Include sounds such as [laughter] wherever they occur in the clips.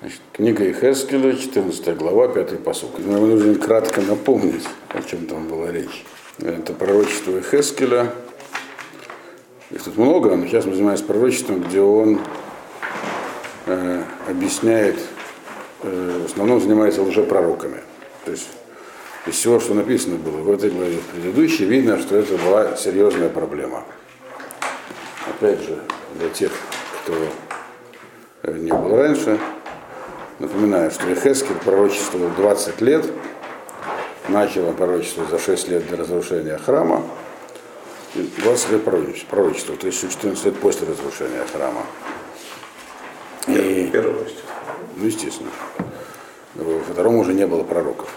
Значит, книга Ихескеля, 14 глава, 5 посук. Нам нужно кратко напомнить, о чем там была речь. Это пророчество Ихескеля. Их тут много, но сейчас мы занимаемся пророчеством, где он э, объясняет, э, в основном занимается лжепророками. То есть из всего, что написано было в этой главе, в предыдущей, видно, что это была серьезная проблема. Опять же, для тех, кто э, не был раньше, Напоминаю, что Эхескель пророчествовал 20 лет, начал он пророчество за 6 лет до разрушения храма, 20 лет пророчества, то есть 14 лет после разрушения храма. И, Первого, ну, естественно. Во втором уже не было пророков,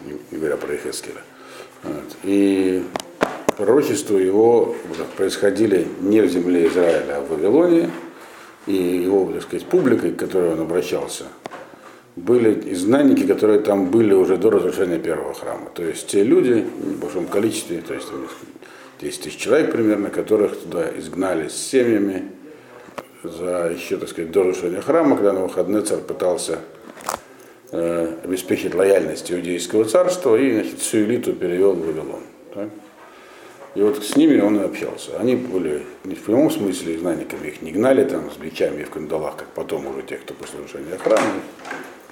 не говоря про Эхескеля. Вот. И пророчества его происходили не в земле Израиля, а в Вавилоне, и его, так сказать, публикой, к которой он обращался, были изгнанники, которые там были уже до разрушения первого храма. То есть те люди в большом количестве, то есть 10 тысяч человек примерно, которых туда изгнали с семьями за еще, так сказать, до разрушения храма, когда на выходные царь пытался э, обеспечить лояльность иудейского царства и значит, всю элиту перевел в Вавилон. Так? И вот с ними он и общался. Они были не в прямом смысле изгнанниками, их не гнали там с бичами в кандалах, как потом уже тех, кто после нарушения храма,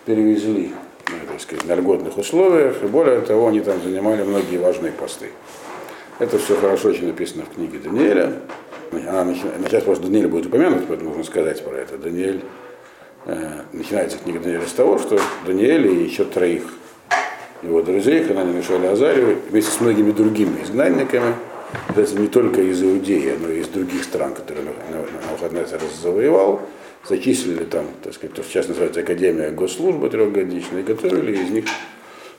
перевезли ну, так сказать, на льготных условиях, и более того, они там занимали многие важные посты. Это все хорошо очень написано в книге Даниэля. Она начинает, сейчас просто Даниэль будет упомянут, поэтому можно сказать про это. Даниэль, э, начинается книга Даниэля с того, что Даниэль и еще троих его друзей, Ханани, Мишель Азарию, вместе с многими другими изгнанниками, это не только из Иудеи, но и из других стран, которые Навуходоносор завоевал, зачислили там, так сказать, то, что сейчас называется Академия госслужбы трехгодичной, и готовили из них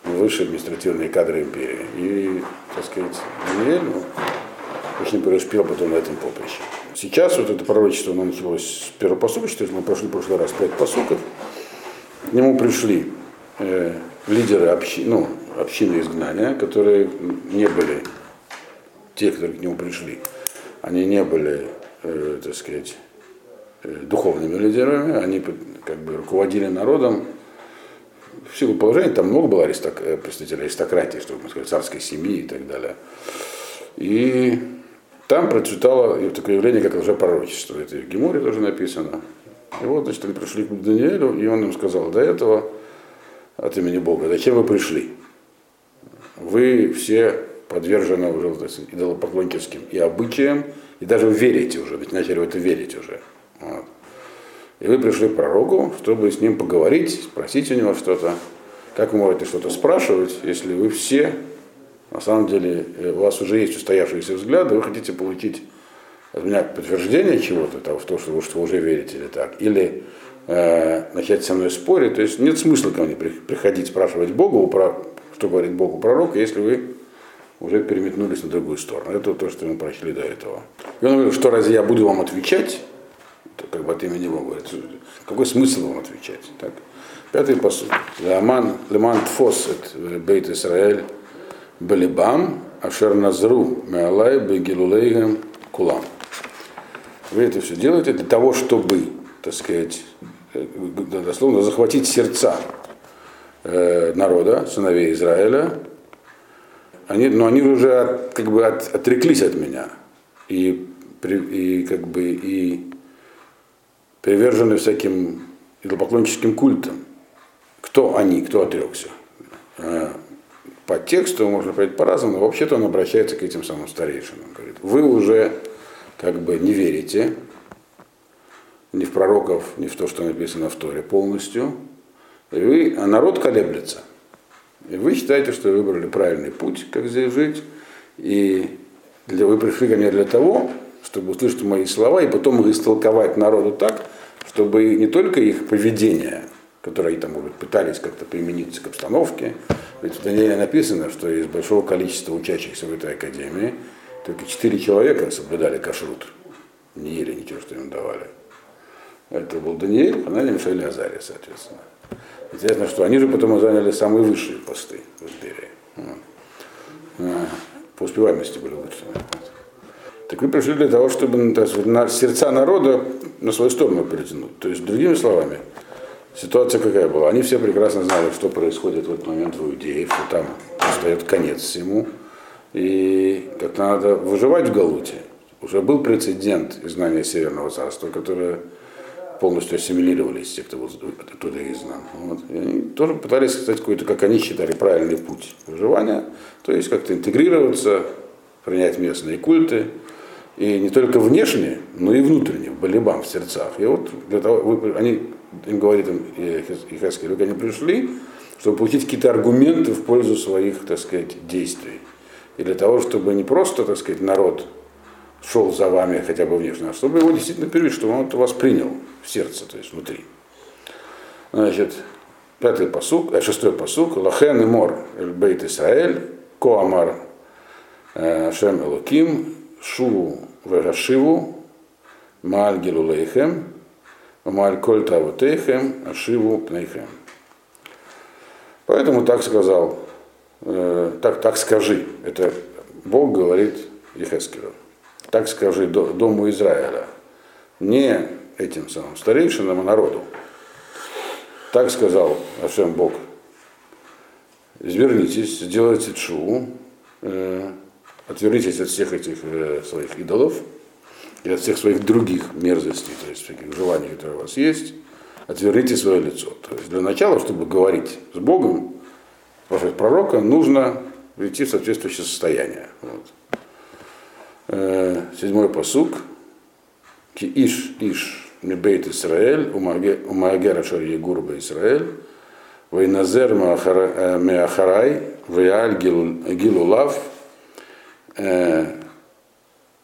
высшие административные кадры империи. И, так сказать, Даниэль ну, очень преуспел потом на этом поприще. Сейчас вот это пророчество оно началось с первого посука, то есть мы прошли в прошлый раз пять посуков. К нему пришли э, лидеры общи, ну, общины изгнания, которые не были те, которые к нему пришли, они не были, э, так сказать, э, духовными лидерами, они как бы руководили народом. В силу положения там много было аристок, э, представителей аристократии, чтобы сказать, царской семьи и так далее. И там процветало такое явление, как лжепророчество. Это в Геморе тоже написано. И вот, значит, они пришли к Даниэлю, и он им сказал, до этого от имени Бога, зачем вы пришли? Вы все подвержены уже идолопоклонническим и обычаям, и даже верите уже, ведь начали в это верить уже. Вот. И вы пришли к пророку, чтобы с ним поговорить, спросить у него что-то. Как вы можете что-то спрашивать, если вы все, на самом деле, э, у вас уже есть устоявшиеся взгляды, вы хотите получить от меня подтверждение чего-то, того, в то, что вы, что вы уже верите или так, или э, начать со мной спорить, то есть нет смысла ко мне приходить спрашивать Богу, что говорит Богу пророк, если вы уже переметнулись на другую сторону. Это то, что мы прочли до этого. И он говорил, что разве я буду вам отвечать? Это как бы от имени Бога. Какой смысл вам отвечать? Так. Пятый посуд. Леман, леман тфос бейт Исраэль балибам ашер назру меалай бегилулейгам кулам. Вы это все делаете для того, чтобы, так сказать, дословно захватить сердца э, народа, сыновей Израиля, они, но они уже как бы от, отреклись от меня и, и как бы и привержены всяким идолопоклонническим культам. Кто они, кто отрекся? А, по тексту можно понять по-разному, но вообще-то он обращается к этим самым старейшинам. Говорит, вы уже как бы не верите ни в пророков, ни в то, что написано в Торе полностью, и вы, а народ колеблется. И вы считаете, что вы выбрали правильный путь, как здесь жить, и для, вы пришли ко мне для того, чтобы услышать мои слова и потом их истолковать народу так, чтобы не только их поведение, которое они там, может, пытались как-то применить к обстановке, ведь в Данииле написано, что из большого количества учащихся в этой академии только четыре человека соблюдали кашрут, не ели ничего, что им давали. Это был Даниэль, Хананя, Мишель и Азария, соответственно. Интересно, что они же потом заняли самые высшие посты в империи. А, по успеваемости были лучшими. Так вы пришли для того, чтобы на сердца народа на свою сторону перетянуть. То есть, другими словами, Ситуация какая была? Они все прекрасно знали, что происходит в этот момент в Иудее, что там настает конец всему. И как-то надо выживать в Галуте. Уже был прецедент изгнания Северного царства, которое полностью ассимилировались, те, кто был оттуда изгнан. Вот. И они тоже пытались, кстати, какой-то, как они считали, правильный путь выживания, то есть как-то интегрироваться, принять местные культы, и не только внешне, но и внутренне, в балибам, в сердцах. И вот для того, вы, они, им говорит им Ихаскель, они пришли, чтобы получить какие-то аргументы в пользу своих, так сказать, действий. И для того, чтобы не просто, так сказать, народ шел за вами хотя бы внешне, а чтобы его действительно перевели, чтобы он это воспринял в сердце, то есть внутри. Значит, пятый посук, э, шестой посук, Лахен и Мор, Бейт Исраэль, Коамар э, Шем Элоким, Шу Вегашиву, Мааль Гилулейхем, Мааль Коль Тавутейхем, Ашиву Пнейхем. Поэтому так сказал, э, так, так скажи, это Бог говорит Ехескелю, так скажи дому Израиля, не этим самым старейшинам, а народу. Так сказал Ашем Бог, извернитесь, сделайте чу, э, отвернитесь от всех этих э, своих идолов и от всех своих других мерзостей, то есть всяких желаний, которые у вас есть, отверните свое лицо. То есть для начала, чтобы говорить с Богом, слушать пророка, нужно прийти в соответствующее состояние. Вот. Э, седьмой посук. Ки иш иш мебейт Исраэль, умагера шар егурба Исраэль, вейназер меахарай, веаль гилулав,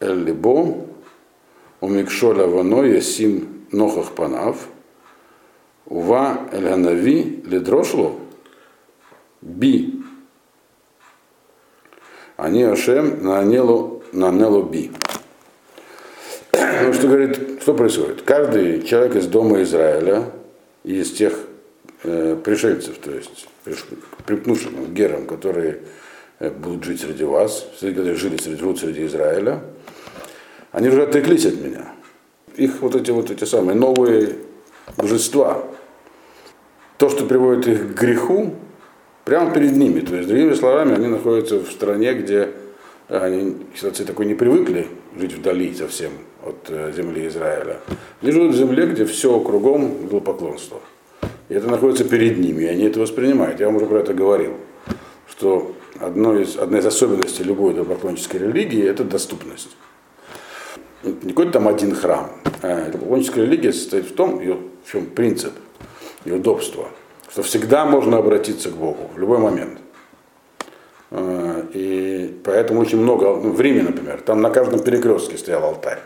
эль-либо, умикшоля вано ясим нохах панав, ува эль-ханави ледрошло, би, они Ашем на Нелу би. Ну, [coughs] что говорит, что происходит? Каждый человек из дома Израиля, из тех э, пришельцев, то есть припнувшим герам, которые Э, будут жить среди вас, которые жили среди, живут среди Израиля, они уже отреклись от меня. Их вот эти вот эти самые новые божества, то, что приводит их к греху, прямо перед ними. То есть, другими словами, они находятся в стране, где они, кстати, такой не привыкли жить вдали совсем от э, земли Израиля. Они живут в земле, где все кругом поклонство. И это находится перед ними, и они это воспринимают. Я вам уже про это говорил, что одно из, одна из особенностей любой идолопоклоннической религии – это доступность. Не какой-то там один храм. А идолопоклонническая религия состоит в том, ее, в чем принцип и удобство, что всегда можно обратиться к Богу в любой момент. А, и поэтому очень много, ну, в Риме, например, там на каждом перекрестке стоял алтарь.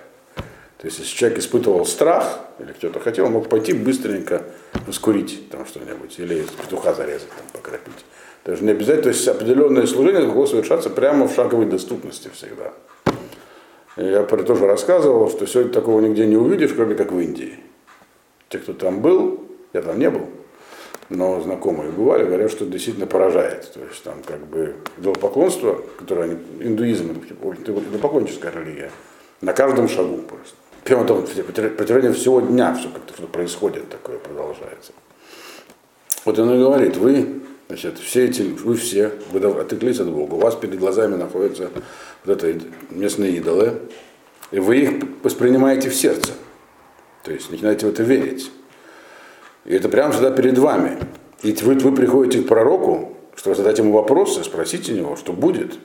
То есть, если человек испытывал страх или кто-то хотел, он мог пойти быстренько воскурить там что-нибудь, или петуха зарезать, там, покропить. Даже не обязательно, то есть определенное служение могло совершаться прямо в шаговой доступности всегда. Я тоже рассказывал, что сегодня такого нигде не увидишь, кроме как в Индии. Те, кто там был, я там не был, но знакомые бывали, говорят, что действительно поражает. То есть там как бы идолопоклонство, которое они, индуизм, идолопоклонническая религия, на каждом шагу просто. Прямо там протяжении всего дня все как-то происходит такое, продолжается. Вот он и говорит, вы Значит, все эти, вы все, вы отреклись от Бога, у вас перед глазами находятся вот это местные идолы, и вы их воспринимаете в сердце. То есть начинаете в это верить. И это прямо всегда перед вами. И вы, вы приходите к пророку, чтобы задать ему вопросы, спросите него, что будет.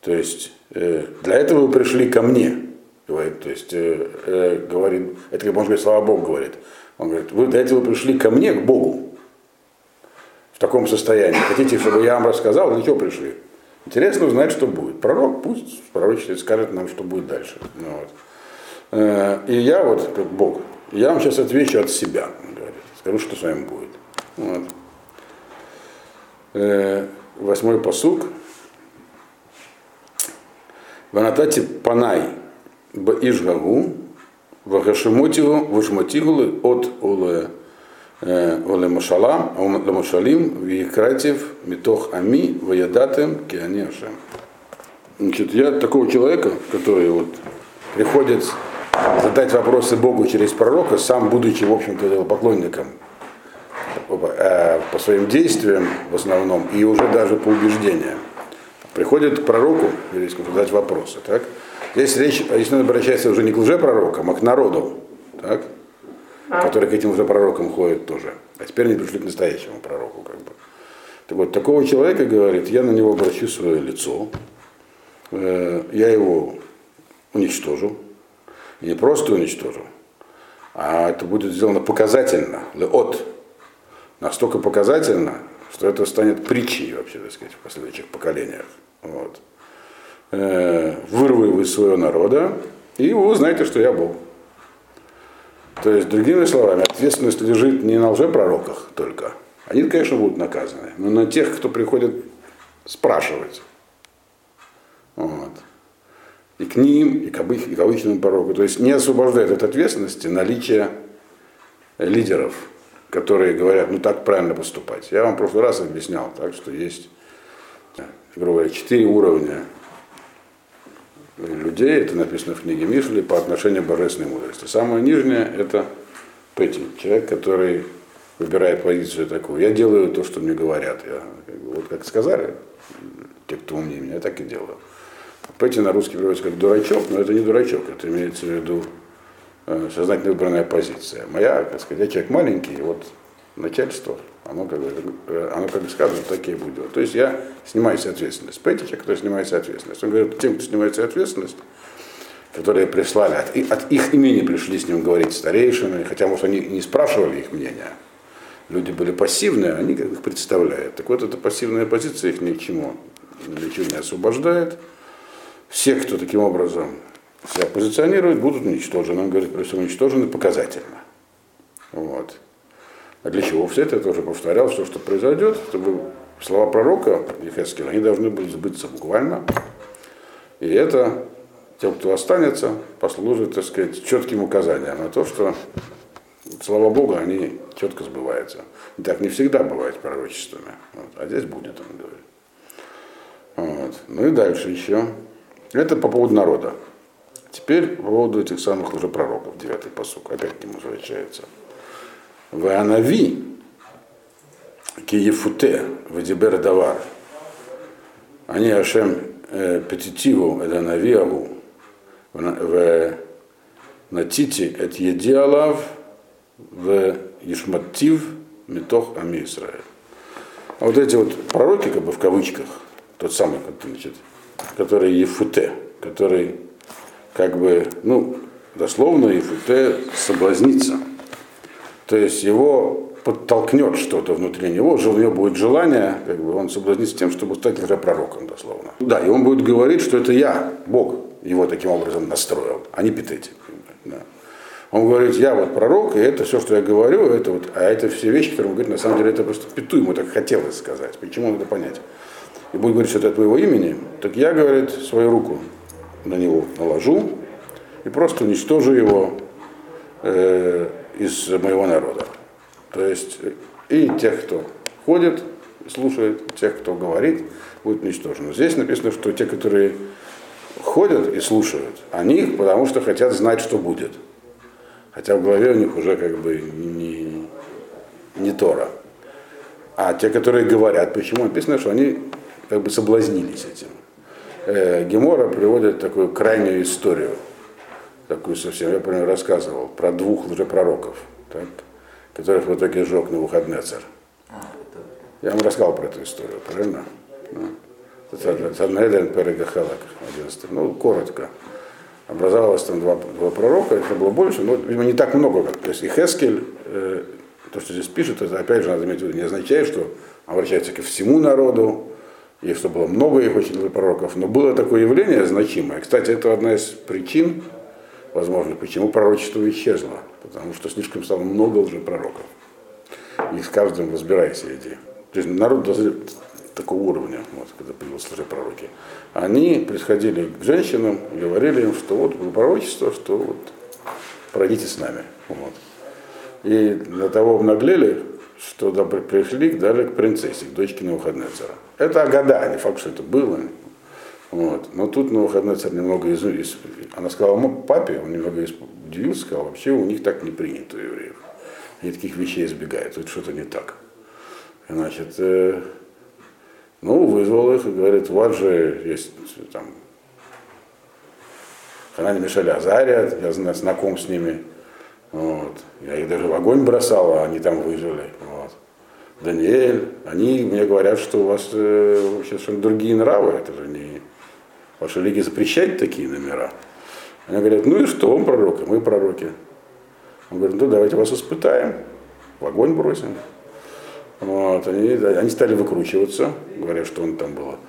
То есть э, для этого вы пришли ко мне, говорит, то есть э, э, говорит, это как можно сказать, слава Богу говорит. Он говорит, вы для этого пришли ко мне, к Богу таком состоянии. Хотите, чтобы я вам рассказал, для чего пришли? Интересно узнать, что будет. Пророк пусть пророчествует, скажет нам, что будет дальше. Ну, вот. Э, и я вот, как Бог, я вам сейчас отвечу от себя, говорит. Скажу, что с вами будет. Вот. Э, восьмой посук. Ванатати панай б ишгагу, вагашимотиву, вышмотигулы от улы Оле Машалам, Оле Машалим, Викратив, Митох Ами, Ваядатем, Кианешем. Значит, я такого человека, который вот приходит задать вопросы Богу через пророка, сам будучи, в общем-то, поклонником по своим действиям в основном и уже даже по убеждениям. Приходит к пророку, или задать вопросы. Так? Здесь речь, если он обращается уже не к лжепророкам, а к народу, так? который к этим уже пророкам ходит тоже. А теперь они пришли к настоящему пророку. Как бы. Так вот, такого человека говорит, я на него обращу свое лицо, э, я его уничтожу, и не просто уничтожу, а это будет сделано показательно, от, настолько показательно, что это станет притчей вообще, так сказать, в последующих поколениях. Вот. Э, вырву его из своего народа, и вы узнаете, что я Бог. То есть, другими словами, ответственность лежит не на лжепророках только. Они, конечно, будут наказаны, но на тех, кто приходит спрашивать. Вот. И к ним, и к, обыч, и к обычному пророку. То есть не освобождает от ответственности наличие лидеров, которые говорят, ну так правильно поступать. Я вам в прошлый раз объяснял, так что есть, грубо говоря, четыре уровня людей, это написано в книге Мишли, по отношению к божественной мудрости. Самое нижнее – это Пети, человек, который выбирает позицию такую. Я делаю то, что мне говорят. Я, вот как сказали, те, кто умнее меня, я так и делаю. Пети на русский переводится как дурачок, но это не дурачок, это имеется в виду э, сознательно выбранная позиция. Моя, как сказать, я человек маленький, вот начальство, оно как, бы, э, оно как скажет, так и будет. То есть я снимаю себе ответственность. Петти человек, который снимает себе ответственность. Он говорит, тем, кто снимает себе ответственность, которые прислали, от, от их имени пришли с ним говорить старейшины, хотя, может, они не спрашивали их мнения. Люди были пассивные, они как их представляют. Так вот, эта пассивная позиция их ни к чему, ни для чего не освобождает. Все, кто таким образом себя позиционирует, будут уничтожены. Он говорит, просто уничтожены показательно. Вот. А для чего? Все это я тоже повторял, все, что произойдет, чтобы слова пророка Ефескина, они должны были сбыться буквально. И это тем, кто останется, послужит, так сказать, четким указанием на то, что, слава Богу, они четко сбываются. И так не всегда бывает пророчествами. Вот. А здесь будет, он говорит. Вот. Ну и дальше еще. Это по поводу народа. Теперь по поводу этих самых уже пророков, девятый посук, опять к нему возвращается. Ванави, Киефуте, Вадибер Давар. Они Ашем э, Петитиву, это Навиаву, в Натити, это Едиалав, в Ишматтив, Метох Ами Израиль. А вот эти вот пророки, как бы в кавычках, тот самый, значит, который Ефуте, который как бы, ну, дословно Ефуте соблазнится. То есть его подтолкнет что-то внутри него, у него будет желание, как бы он соблазнится тем, чтобы стать пророком, дословно. Да, и он будет говорить, что это я, Бог, его таким образом настроил, а не Петети. Да. Он говорит, я вот пророк, и это все, что я говорю, это вот, а это все вещи, которые он говорит, на самом деле это просто Пету ему так хотелось сказать. Почему надо понять? И будет говорить, что это от твоего имени, так я, говорит, свою руку на него наложу и просто уничтожу его э, из моего народа. То есть и тех, кто ходит, слушает, тех, кто говорит, будет уничтожено. Здесь написано, что те, которые ходят и слушают, они потому что хотят знать, что будет. Хотя в голове у них уже как бы не, не Тора. А те, которые говорят, почему написано, что они как бы соблазнились этим. Э, Гемора приводит такую крайнюю историю, такую совсем, я нее рассказывал, про двух лжепророков, так, которых в итоге сжег на выходный царь. Я вам рассказал про эту историю, правильно? Санедрин Перегахалак, 11. Ну, коротко образовалось там два, два пророка, их было больше, но, видимо, не так много, как. То есть и Хескель, э, то, что здесь пишет, это опять же надо иметь в виду, не означает, что обращается ко всему народу, и что было много их очень пророков, но было такое явление значимое. Кстати, это одна из причин, возможно, почему пророчество исчезло, потому что слишком стало много уже пророков. И с каждым разбирайся иди. То есть народ такого уровня, вот, когда появились пророки, они приходили к женщинам говорили им, что вот пророчество, что вот пройдите с нами. Вот. И для того обнаглели, что пришли дали к принцессе, к дочке Навуходнецера. Это года, не факт, что это было. Вот. Но тут на выходной царь немного из, из... Она сказала папе, он немного удивился, сказал, вообще у них так не принято у евреев. Они таких вещей избегают, тут что-то не так. Значит, э, ну, вызвал их и говорит, у вас же есть там Ханани Мишель Азария, я знаком с ними. Вот. Я их даже в огонь бросал, а они там выжили. Вот. Даниэль, они мне говорят, что у вас э, вообще совершенно другие нравы, это же не... Ваша лига запрещает такие номера. Они говорят, ну и что, он пророк, и мы пророки. Он говорит, ну давайте вас испытаем, в огонь бросим. Вот, они, они стали выкручиваться, говорят, что он там было,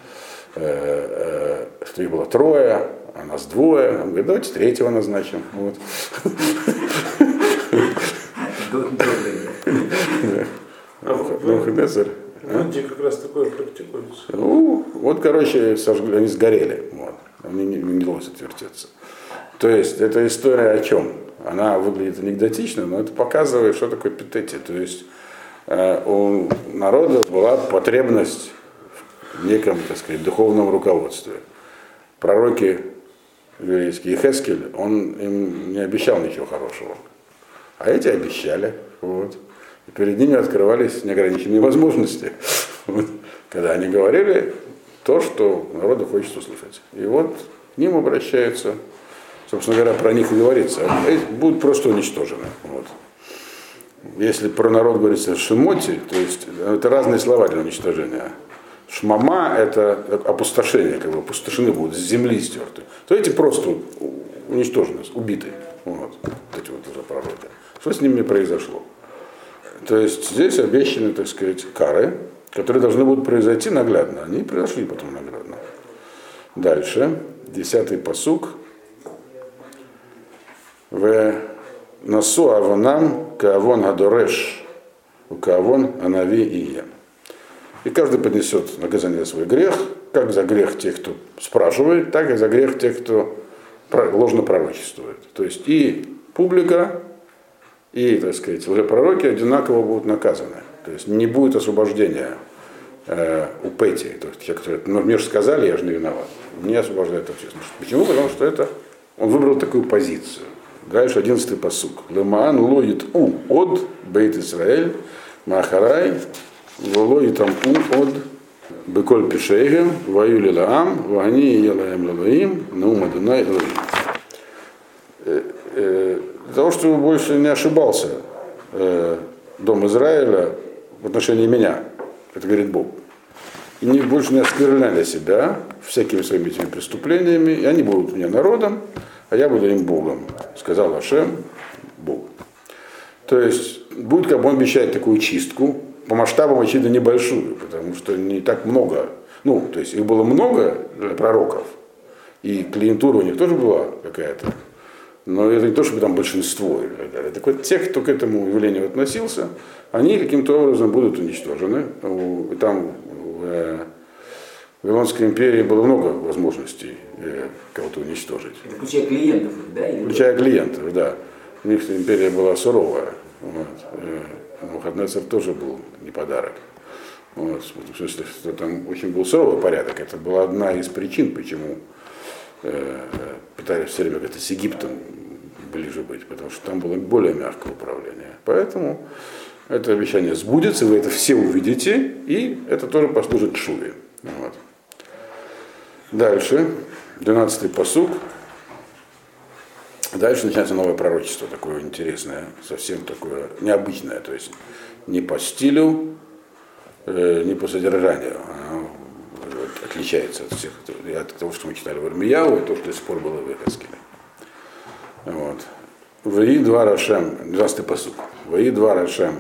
э, э, что их было трое, а нас двое. Он говорит, давайте третьего назначим. Вот. Навуходоносор. Где как раз такое практикуется. Ну, вот, короче, сожгли, они сгорели. Вот. Они не, не удалось отвертеться. То есть, эта история о чем? Она выглядит анекдотично, но это показывает, что такое петети. То есть, э, у народа была потребность в неком, так сказать, духовном руководстве. Пророки еврейские, Хескель, он им не обещал ничего хорошего. А эти обещали. Вот. И перед ними открывались неограниченные возможности. Когда они говорили то, что народу хочет услышать. И вот к ним обращаются, собственно говоря, про них и говорится. Будут просто уничтожены. Вот. Если про народ говорится шимоти, то есть это разные слова для уничтожения. Шмама – это опустошение, как бы опустошены будут, с земли стерты. То эти просто уничтожены, убиты. Вот, эти вот уже пророки. Что с ними произошло? То есть здесь обещаны, так сказать, кары, которые должны будут произойти наглядно. Они произошли потом наглядно. Дальше, десятый посук. В носу авонам каавон адореш, у каавон анави и ем. И каждый поднесет наказание за свой грех, как за грех тех, кто спрашивает, так и за грех тех, кто ложно пророчествует. То есть и публика, и, так сказать, пророки одинаково будут наказаны. То есть не будет освобождения э, у Пети, то есть те, которые, ну, мне же сказали, я же не виноват. Не освобождает общественность. Почему? Потому что это, он выбрал такую позицию. Дальше одиннадцатый посук. Лемаан лоит у от Бейт Исраэль Махарай Волой там у от Беколь Пишейгем, Ваюли Лаам, Вани Елаем Лалаим, Наум Адонай Элоим. Для того, чтобы больше не ошибался э, Дом Израиля в отношении меня, это говорит Бог. И не больше не оскверняли себя всякими своими этими преступлениями, и они будут мне народом, а я буду им Богом, сказал Ашем, Бог. То есть будет, как бы он обещает такую чистку, по масштабам, очевидно, небольшую, потому что не так много, ну, то есть их было много пророков, и клиентура у них тоже была какая-то, но это не то, чтобы там большинство и так далее. Так вот, тех, кто к этому явлению относился, они каким-то образом будут уничтожены. Там в Вавилонской империи было много возможностей э, кого-то уничтожить. Включая клиентов, да? Включая клиентов, да. У них империя была суровая. Вот. Э, Мухаднецер тоже был не подарок. Вот, в смысле, что там очень был суровый порядок. Это была одна из причин, почему э, пытались все время как-то с Египтом ближе быть, потому что там было более мягкое управление. Поэтому это обещание сбудется, вы это все увидите, и это тоже послужит шуве. Вот. Дальше, 12-й посуг. Дальше начинается новое пророчество, такое интересное, совсем такое необычное, то есть не по стилю, э, не по содержанию. Оно отличается от всех, от того, что мы читали в Армияу, и то, что до сих пор было в Эхаскеле. Вот. Ваи два Рашем, 12 посуд. Ваи два Рашем,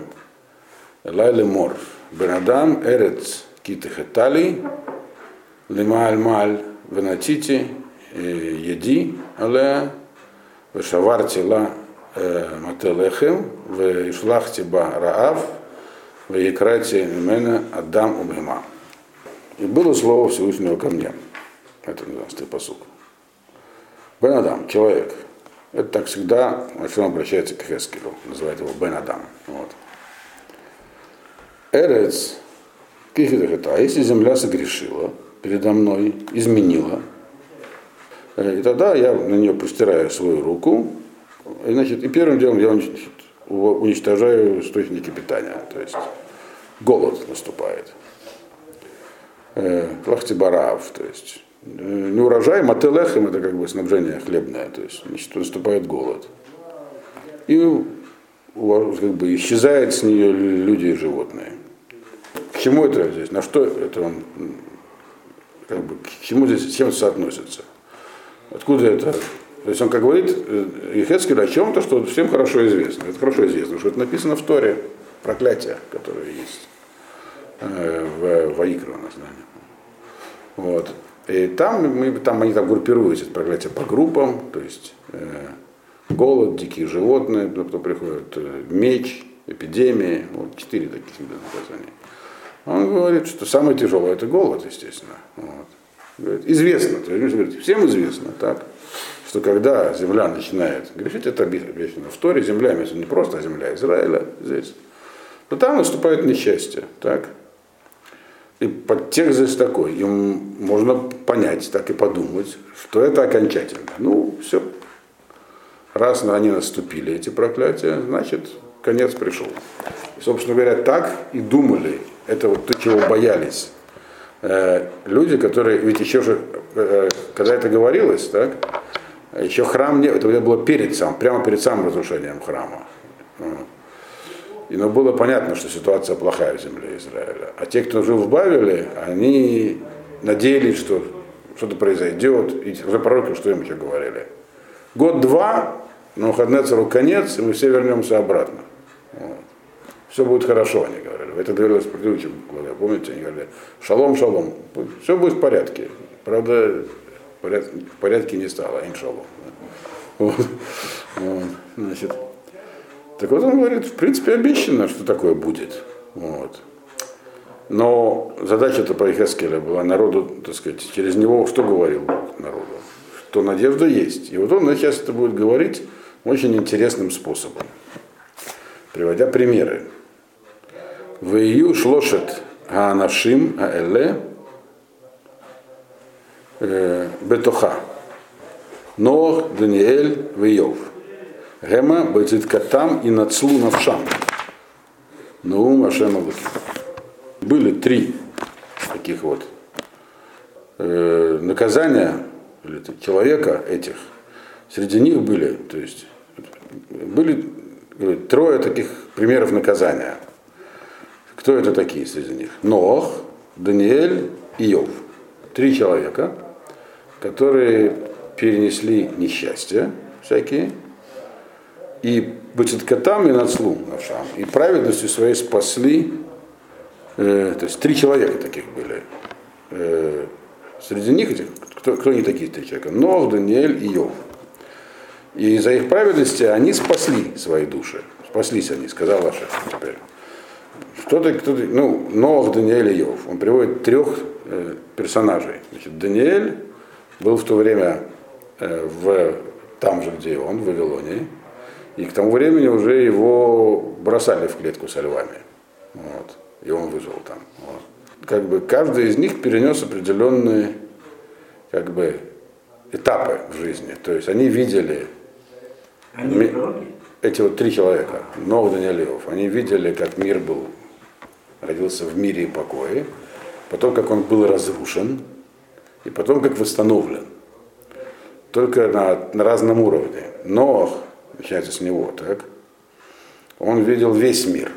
Лайле Мор, Бенадам, Эрец, Китехетали, Лимааль Маль, Венатити, Еди, Алея, Вешаварти ла Мателехем, Вешлахти ба Раав, Векрати Мена Адам Убхема. И было слово Всевышнего ко мне. Это 12 посуд. Бен Адам, человек. Это так всегда, о чем обращается к Хескелю, называет его Бен Адам. Вот. Эрец, а если земля согрешила передо мной, изменила, Э, И тогда я на нее простираю свою руку, и, значит, и первым делом я уничтожаю источники питания, то есть голод наступает. Лахтибарав, то есть э, не урожай, мателехем это как бы снабжение хлебное, то есть значит, наступает голод. И как бы исчезает с нее люди и животные. К чему это здесь? На что это он, как бы, к чему здесь, с чем это соотносится? Откуда это? То есть он как говорит, Ехецкий о чем-то, что всем хорошо известно. Это хорошо известно, что это написано в Торе, проклятие, которое есть э, в Ваикру, у нас, да. Вот. И там, мы, там они там группируются, проклятие по группам, то есть э, голод, дикие животные, потом приходит э, меч, эпидемии, вот четыре таких вида наказаний. Он говорит, что самое тяжелое это голод, естественно. Вот. Говорит, известно, то есть, говорит, всем известно, так, что когда земля начинает грешить, это обещано в Торе, земля, не просто земля Израиля здесь, то там наступает несчастье, так. И подтекст здесь такой, им можно понять, так и подумать, что это окончательно. Ну, все, раз они наступили, эти проклятия, значит, конец пришел. И, собственно говоря, так и думали, это вот то, чего боялись э, люди, которые, ведь еще же, э, когда это говорилось, так, еще храм не, это было перед самым, прямо перед самым разрушением храма. Вот. И, но было понятно, что ситуация плохая в земле Израиля. А те, кто жил в Бавеле, они надеялись, что что-то произойдет. И уже пророки, что им еще говорили. Год-два, на Хаднецеру конец, и мы все вернемся обратно. Вот. Все будет хорошо, они говорили. Это говорилось в предыдущем главе, помните, они говорили, шалом, шалом, все будет в порядке. Правда, порядке, в порядке не стало, им шалом. Вот. Вот. Значит, так вот он говорит, в принципе, обещано, что такое будет. Вот. Но задача-то по Ихескеля была народу, так сказать, через него что говорил народу? Что надежда есть. И вот он сейчас это будет говорить очень интересным способом, приводя примеры. Вию шлошет гаанашим аэле бетоха. Нох, Даниэль, Вейов. Гема, Бециткатам и Нацлу Навшам. Наум Ашем Алуки. Были три таких вот э, наказания или, человека этих. Среди них были, то есть, были говорит, трое таких примеров наказания. Кто это такие среди них? Нох, Даниэль и Йов. Три человека, которые перенесли несчастья всякие, и Бацеткатам и Нацлу Навшам, и праведностью своей спасли, э, то есть три человека таких были. Э, среди них, этих, кто, кто они такие три человека? Нох, Даниэль и Йов. И за их праведности они спасли свои души. Спаслись они, сказал Ваша теперь. Кто-то, кто-то, ну, Нох, Даниэль и Йов. Он приводит трех э, персонажей. Значит, Даниэль был в то время э, в, там же, где он, в Вавилонии. И к тому времени уже его бросали в клетку со львами. Вот. И он выжил там. Вот. Как бы каждый из них перенес определенные как бы, этапы в жизни. То есть они видели Они Ми- эти вот три человека, Нов, Даниэлев, они видели, как мир был, родился в мире и покое, потом, как он был разрушен, и потом, как восстановлен. Только на, на разном уровне. Но, начинается с него, так, он видел весь мир,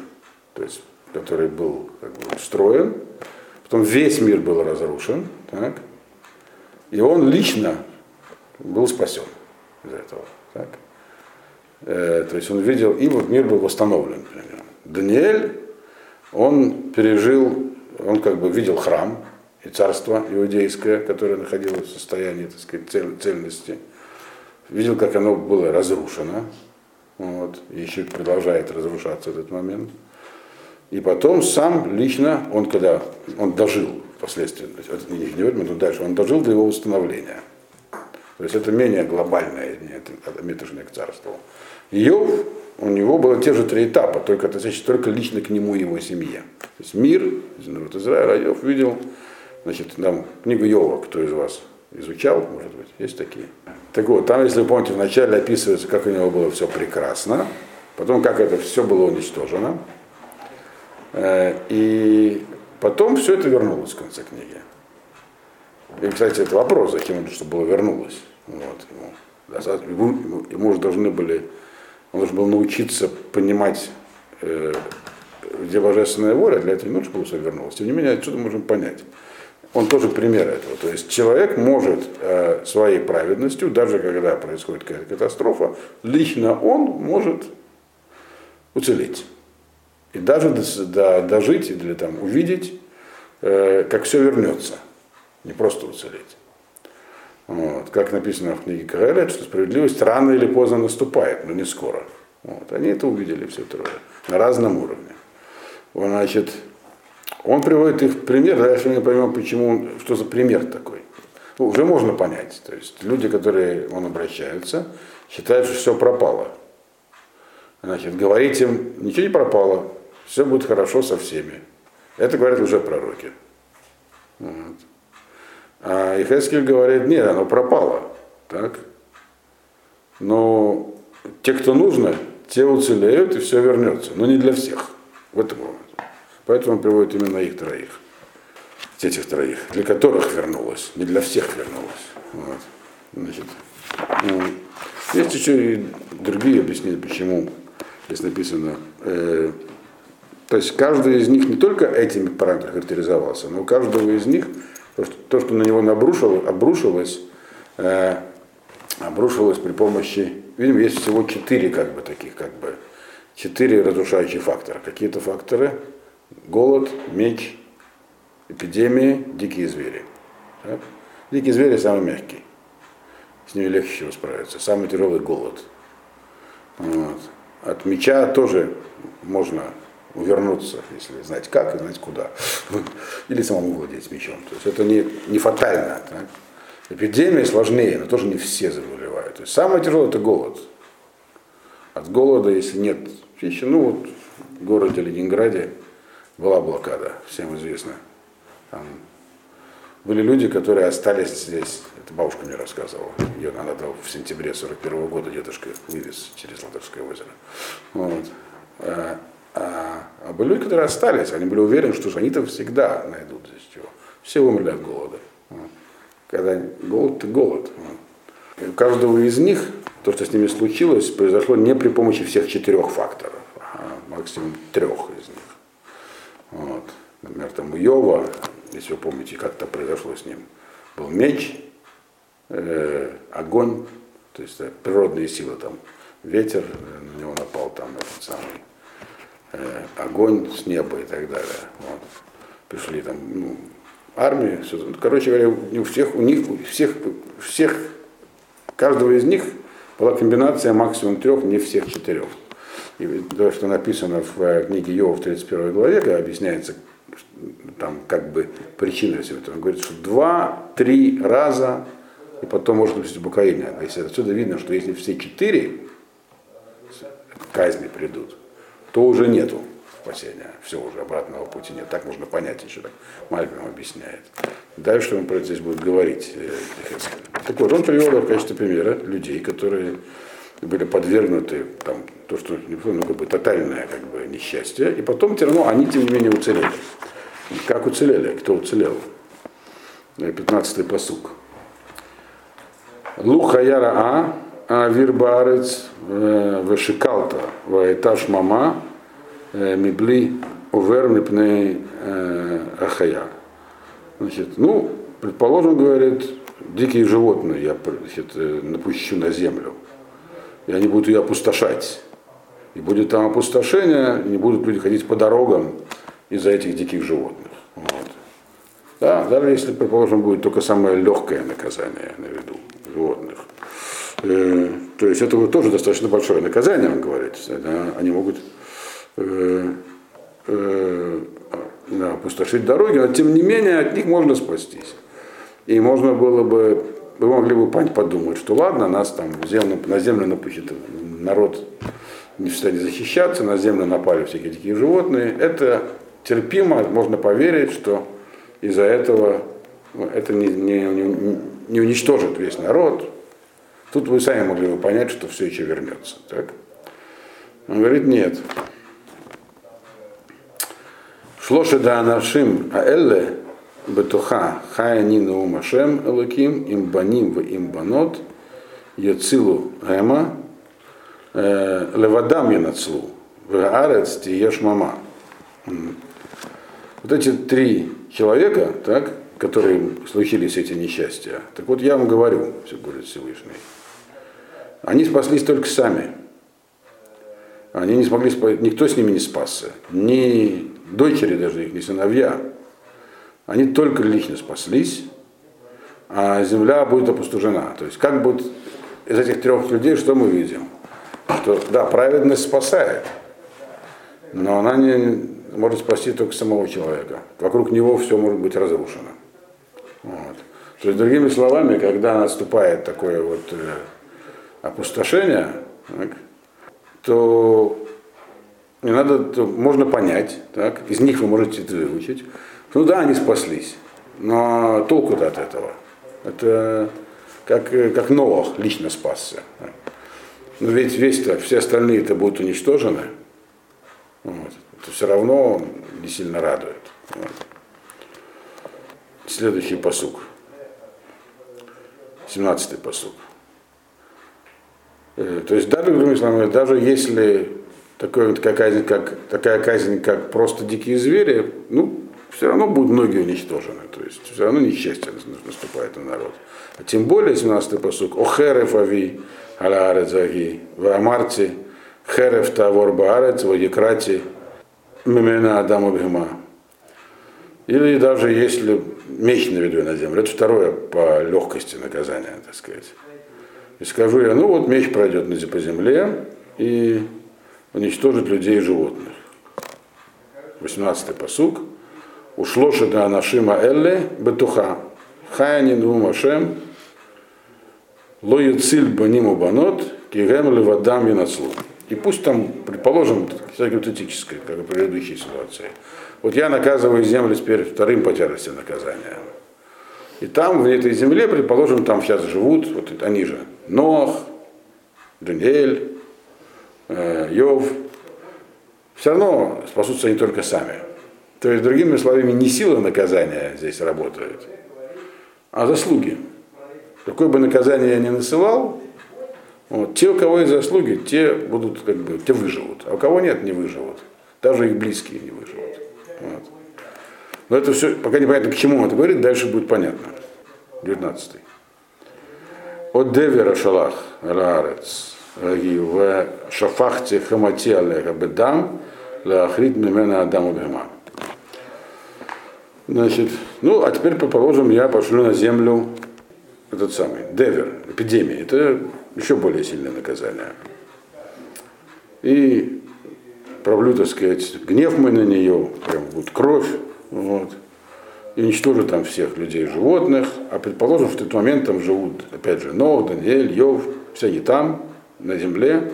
то есть, который был как бы, устроен, потом весь мир был разрушен, так, и он лично был спасен из этого. Так. Э, то есть он видел, и вот мир был восстановлен. примерно. Даниэль, он пережил, он как бы видел храм и царство иудейское, которое находилось в состоянии, так сказать, цель- цельности. Видел, как оно было разрушено, вот, и еще продолжает разрушаться этот момент. И потом сам лично, он когда, он дожил впоследствии, это не этот момент, дальше, он дожил до его установления. То есть это менее глобальное, метажное к царству. Иов, у него было те же три этапа, только значит только лично к нему и его семье. То есть мир, народ Израиля, Иов видел, значит, там книгу Иова, кто из вас изучал, может быть, есть такие. Так вот, там, если вы помните, вначале описывается, как у него было все прекрасно, потом, как это все было уничтожено, э, и потом все это вернулось в конце книги. И, кстати, это вопрос, зачем это, чтобы было вернулось. Вот, ему, ему, ему уже должны были, он должен был научиться понимать, э, где божественная воля, для этого не нужно, чтобы все вернулось. Тем не менее, отсюда можем понять. Он тоже пример этого. То есть человек может э, своей праведностью, даже когда происходит какая-то катастрофа, лично он может уцелеть. И даже до, до, дожить или там, увидеть, э, как все вернется. Не просто уцелеть. Вот. Как написано в книге Каэлет, что справедливость рано или поздно наступает, но не скоро. Вот. Они это увидели все трое на разном уровне. Значит, он приводит их в пример, дальше мы поймем, почему, что за пример такой. Ну, уже можно понять. То есть люди, которые он обращаются, считают, что все пропало. Значит, говорить им, ничего не пропало, все будет хорошо со всеми. Это говорят уже пророки. Вот. А Ихескель говорит, нет, оно пропало. Так? Но те, кто нужно, те уцелеют и все вернется. Но не для всех. В этом момент. Поэтому он приводит именно их троих. Этих троих, для которых вернулось, не для всех вернулось. Вот. Значит, ну, есть еще и другие объяснения, почему здесь написано. Э, то есть каждый из них не только этими параметрами характеризовался, но у каждого из них то, что, то, что на него обрушилось, обрушилось, э, обрушилось при помощи, видимо, есть всего четыре как бы таких, как бы, четыре разрушающих фактора. Какие-то факторы, голод, меч, эпидемии, дикие звери. Так? Дикие звери самые мягкие. С ними легче всего справиться. Самый тяжелый голод. Вот. От меча тоже можно увернуться, если знать как и знать куда. Или самому владеть мечом. То есть это не, не фатально. Так? Эпидемия сложнее, но тоже не все заболевают. То есть самое тяжелое это голод. От голода, если нет пищи, ну вот в городе Ленинграде была блокада, всем известно. Там были люди, которые остались здесь. Это бабушка мне рассказывала. Ее надо в сентябре 41 -го года дедушка вывез через Латырское озеро. Вот. А, а, а были люди, которые остались, они были уверены, что они-то всегда найдут здесь чего. Все умерли от голода. Когда голод, то голод. Вот. У каждого из них то, что с ними случилось, произошло не при помощи всех четырех факторов, а максимум трех из них. Вот. Например, там у Йова, если вы помните, как это произошло с ним, был меч, э, огонь, то есть э, природные силы, там ветер, э, на него напал там этот самый э, огонь с неба и так далее. Вот. Пришли там ну, армии, все. Ну, короче говоря, у всех, у них, у всех, всех, каждого из них была комбинация максимум трех, не всех четырех. И то, что написано в э, книге Йова в 31 главе, когда объясняется там как бы причина всего этого. Он говорит, что два-три раза, и потом может быть упокоение. Если отсюда видно, что если все четыре казни придут, то уже нету спасения. Все, уже обратного пути нет. Так можно понять еще, так Мальбим объясняет. Дальше он про это здесь будет говорить. Э, так вот, он привел в качестве примера людей, которые были подвергнуты там, то, что ну, как бы, тотальное как бы, несчастье, и потом все равно они, тем не менее, уцелели. Как уцелели? Кто уцелел? 15-й посук. Луха яра а, а вирбарец э, вешикалта, ваэташ мама, э, мибли увер мипней э, ахая. Значит, ну, предположим, говорит, дикие животные я значит, напущу на землю и они будут ее опустошать. И будет там опустошение, не будут люди ходить по дорогам из-за этих диких животных. Вот. Да, даже если, предположим, будет только самое легкое наказание на виду животных. Э, то есть это тоже достаточно большое наказание, он говорит. Да, они могут э, э, да, опустошить дороги, но тем не менее от них можно спастись. И можно было бы вы могли бы подумать, что ладно, нас там землю, на землю напустит народ не в защищаться, на землю напали всякие дикие животные. Это терпимо, можно поверить, что из-за этого ну, это не, не, не, не уничтожит весь народ, тут вы сами могли бы понять, что все еще вернется. Так? Он говорит, нет. Шлоши да анашим аэлле бетуха хаяни наум ашем элоким им баним в им банот яцилу эма левадам янацлу в арец тиеш мама. Вот эти три человека, так, которым случились эти несчастья, так вот я вам говорю, все говорит Всевышний, они спаслись только сами. Они не смогли спасти, никто с ними не спасся, ни дочери даже их, ни сыновья. Они только лично спаслись, а земля будет опустошена. То есть как будет из этих трех людей, что мы видим? Что, да, праведность спасает, но она не может спасти только самого человека. Вокруг него все может быть разрушено. Вот. То есть, другими словами, когда наступает такое вот э, опустошение, так, то не надо, то можно понять, так, из них вы можете это выучить. Ну да, они спаслись, но толку-то от этого. Это как, как Новых лично спасся. Но ведь весь -то, все остальные это будут уничтожены. Вот. Это все равно не сильно радует. Вот. Следующий посук. 17-й посук. Э, то есть, даже, другими словами, даже если такой, такая, казнь, как, такая казнь, как просто дикие звери, ну, все равно будут многие уничтожены. То есть все равно несчастье наступает на народ. А тем более, 17-й посук, Охерев ави аля арецаги, в Амарте, Херев тавор баарец, в Екрате, мемена Адама Бхема. Или даже если меч наведу на землю, это второе по легкости наказания, так сказать. И скажу я, ну вот меч пройдет по земле и уничтожит людей и животных. 18-й посук. Ушло шеда нашима элле бетуха. Хаяни нум ашем. Ло юциль баниму банот. Кигем левадам янацлу. И пусть там, предположим, гипотетическое, как и в предыдущей ситуации. Вот я наказываю землю теперь вторым по тяжести наказания. И там, в этой земле, предположим, там сейчас живут, вот они же, Нох, Даниэль, э, Йов, все равно спасутся они только сами. То есть, другими словами, не сила наказания здесь работает, а заслуги. Какое бы наказание я ни насылал, вот, те, у кого есть заслуги, те будут, как бы, те выживут, а у кого нет, не выживут. Даже их близкие не выживут. Вот. Но это все, пока непонятно, к чему это говорит, дальше будет понятно. 19. От девера шалах раарец в шафахте хамати алеха бедам лахрит мимена адаму бема. Значит, ну, а теперь, предположим, я пошлю на землю этот самый, девер, эпидемия. Это еще более сильное наказание. И провлю, так сказать, гнев мой на нее, прям будет кровь, вот, и уничтожу там всех людей и животных, а предположим, что в этот момент там живут, опять же, Нов, Даниэль, Йов, все они там, на земле.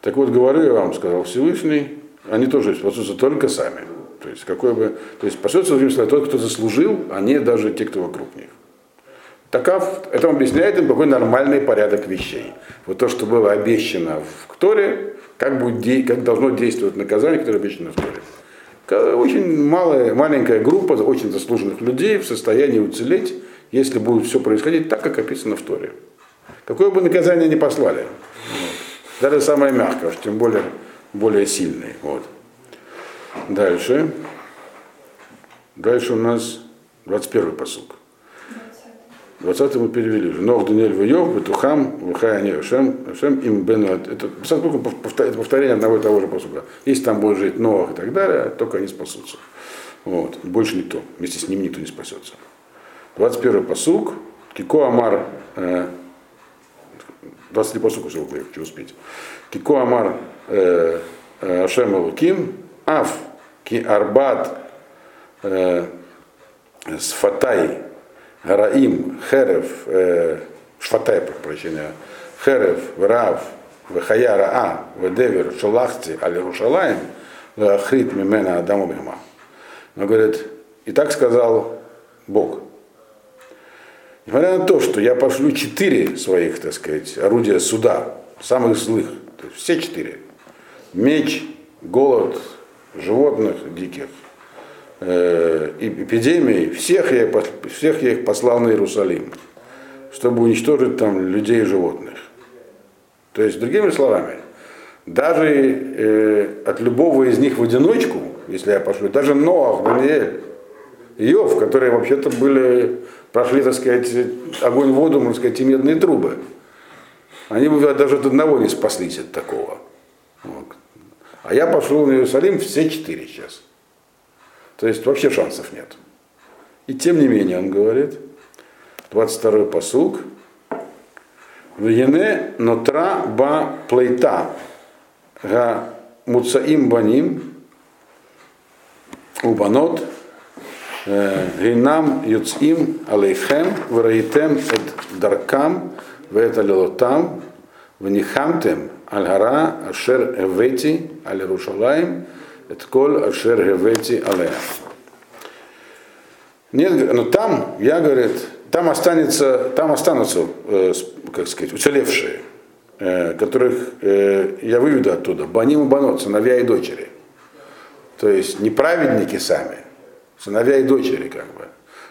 Так вот, говорю я вам, сказал Всевышний, они тоже спасутся только сами. То есть, какой бы, то есть спасется, тот, кто заслужил, а не даже те, кто вокруг них. Таков, это объясняет им какой нормальный порядок вещей. Вот то, что было обещано в Торе, как, будет, как должно действовать наказание, которое обещано в Торе. Очень малая, маленькая группа очень заслуженных людей в состоянии уцелеть, если будет все происходить так, как описано в Торе. Какое бы наказание ни послали. Даже самое мягкое, тем более, более сильное. Вот. Дальше. Дальше у нас 21 посук. 20 мы перевели. Нох Даниэль Вайов, Бетухам, Вахай Ани Ашем, Ашем им Бен. Это, это повторение одного и того же посука. Если там будет жить Ноах и так далее, только они спасутся. Вот. Больше никто. Вместе с ним никто не спасется. 21 посук. Кико Амар. Э, 23 посука всего я хочу успеть. Кико Амар э, э, Ашем Алуким. Аф. Ки Арбат. Э, Сфатай Раим, Херев, э, Шфатай, прощения, Херев, Рав, Вехая Раа, Ведевер, Шалахти, Алирушалаем, Хрит Мимена Адаму Бема. Он говорит, и так сказал Бог. Несмотря на то, что я пошлю четыре своих, так сказать, орудия суда, самых злых, то есть все четыре. Меч, голод, животных диких, э, эпидемии, всех я, всех я их послал на Иерусалим, чтобы уничтожить там людей и животных. То есть, другими словами, даже э, от любого из них в одиночку, если я пошлю, даже Ноах, Даниэль, Иов, которые вообще-то были, прошли, так сказать, огонь, воду, можно сказать, и медные трубы. Они бы даже от одного не спаслись от такого. Вот. А я пошел на Иерусалим все четыре сейчас. То есть вообще шансов нет. И тем не менее, он говорит, 22-й посуг, Вене нотра ба плейта га муцаим баним убанот гинам юцим алейхем враитем эт даркам вет алилотам внихамтем аль-гара ашер эвети аль Рушалаем эт кол ашер эвети алея. Нет, но там, я, говорит, там останется, там останутся, э, как сказать, уцелевшие, э, которых э, я выведу оттуда, баним и банот, сыновья и дочери. То есть не праведники сами, сыновья и дочери как бы.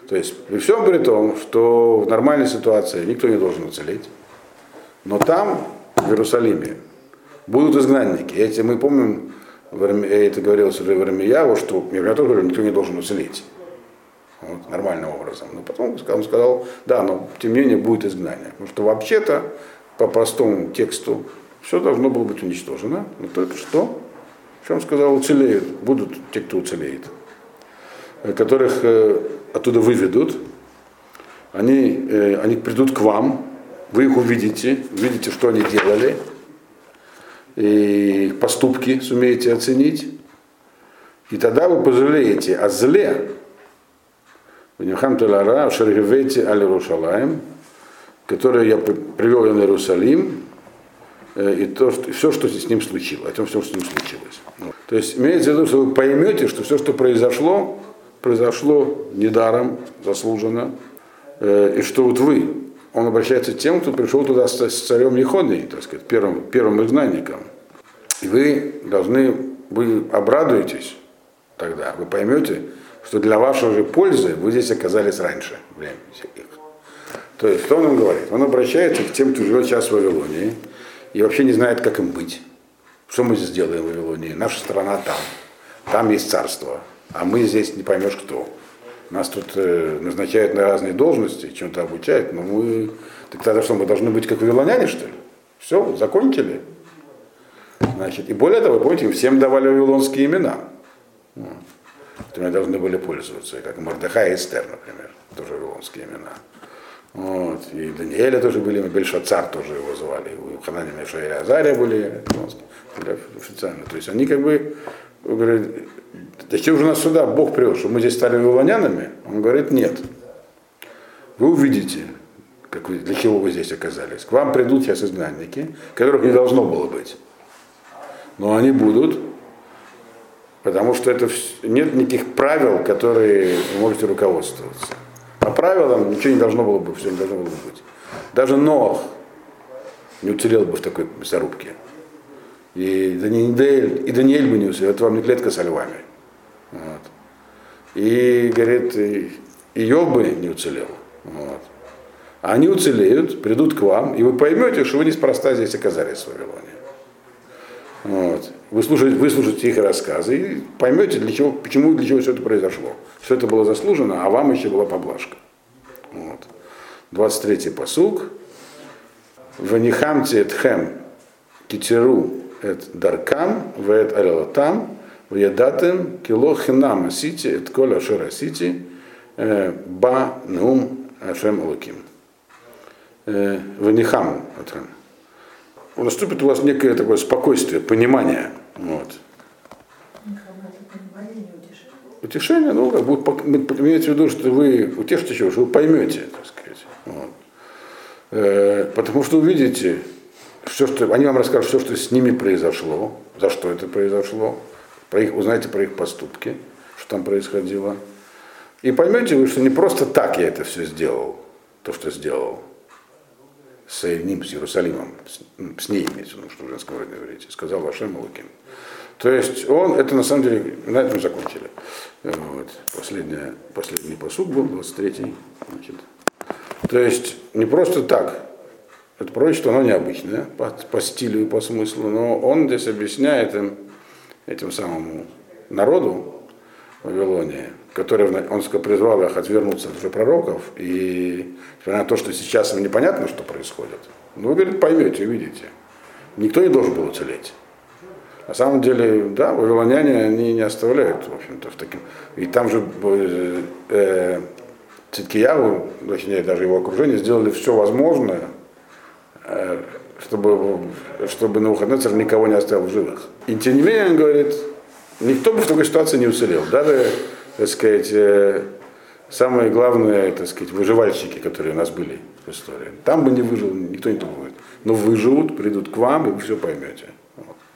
То есть при всем при том, что в нормальной ситуации никто не должен уцелеть. Но там, в Иерусалиме, будут изгнанники. Эти мы помним, это говорилось уже в Ирмияву, что говорю, никто не должен уцелеть. Вот, нормальным образом. Но потом он сказал, да, но тем не менее будет изгнание. Потому что вообще-то, по простому тексту, все должно было быть уничтожено. Но только что, что он сказал, уцелеют, будут те, кто уцелеет, э, которых э, оттуда выведут, они, э, они придут к вам, вы их увидите, увидите, что они делали, и поступки сумеете оценить, и тогда вы пожалеете о зле, Венихам Телара, Шаргевете Аль Рушалаем, которое я привел на Иерусалим, и то, что, все, что с ним случилось, о том, все, что с ним случилось. То есть имеется в виду, что вы поймете, что все, что произошло, произошло недаром, заслуженно, и что вот вы, он обращается к тем, кто пришел туда с, царем Еходой, так сказать, первым, первым изгнанником. И вы должны, вы обрадуетесь тогда, вы поймете, что для вашей же пользы вы здесь оказались раньше времени всяких. То есть, что он им говорит? Он обращается к тем, кто живет сейчас в Вавилонии и вообще не знает, как им быть. Что мы здесь делаем в Вавилонии? Наша страна там. Там есть царство. А мы здесь не поймешь кто. Нас тут э, назначают на разные должности, чем-то обучают, но мы... Так тогда что, мы должны быть как вавилоняне, что ли? Все, закончили. Значит, и более того, помните, всем давали вавилонские имена которыми должны были пользоваться, как Мордыха и Эстер, например, тоже вавилонские имена. Вот. И Даниэля тоже были, Бельшацар тоже его звали, у Ханани Мешаэля Азария были официально. То есть они как бы говорят, зачем же нас сюда Бог привел, что мы здесь стали вавилонянами? Он говорит, нет. Вы увидите, как вы, для чего вы здесь оказались. К вам придут сейчас изгнанники, которых не должно было быть. Но они будут, Потому что это нет никаких правил, которые вы можете руководствоваться. По правилам ничего не должно было бы, все не должно было быть. Даже Нох не уцелел бы в такой мясорубке. И Даниэль, и Даниэль бы не уцелел. Это вам не клетка со львами. Вот. И, говорит, Йов бы не уцелел. Вот. А они уцелеют, придут к вам, и вы поймете, что вы неспроста здесь оказались в Вавилоне. Вот. Вы слушаете, выслушаете их рассказы и поймете, для чего, почему для чего все это произошло. Все это было заслужено, а вам еще была поблажка. Вот. 23-й посуг. Ванихамте этхем китеру алилатам, вядатем кило хинам асити, эт коля ашер асити, э, ба нум ашем алуким. Э, Ванихам этхем наступит у вас некое такое спокойствие, понимание. Вот. Утешение, ну, как будет, имеется в виду, что вы утешите чего, что вы поймете, так сказать. Вот. Э, потому что увидите, все, что, они вам расскажут все, что с ними произошло, за что это произошло, про их, узнаете про их поступки, что там происходило. И поймете вы, что не просто так я это все сделал. то, что сделал с ним, с Иерусалимом, с, ну, с ней имеется виду, что в женском роде говорите, сказал Вашем Лукин. То есть он, это на самом деле, на этом закончили. Вот. Последняя, последний посуд был, 23-й. Значит. То есть не просто так, это пророчество, оно необычное по, по стилю и по смыслу, но он здесь объясняет им, этим самому народу Вавилонии, который, он призвал их отвернуться от пророков, и несмотря на то, что сейчас им непонятно, что происходит, ну, говорит, поймете, увидите. Никто не должен был уцелеть. На самом деле, да, вавилоняне, они не оставляют, в общем-то, в таким... И там же э, э, Циткияву, точнее, даже его окружение, сделали все возможное, чтобы, чтобы на выходные никого не оставил в живых. И тем не менее, он говорит, никто бы в такой ситуации не уцелел. Даже, так сказать, э, самые главные, так сказать, выживальщики, которые у нас были в истории. Там бы не выжил, никто не думает. Но выживут, придут к вам, и вы все поймете.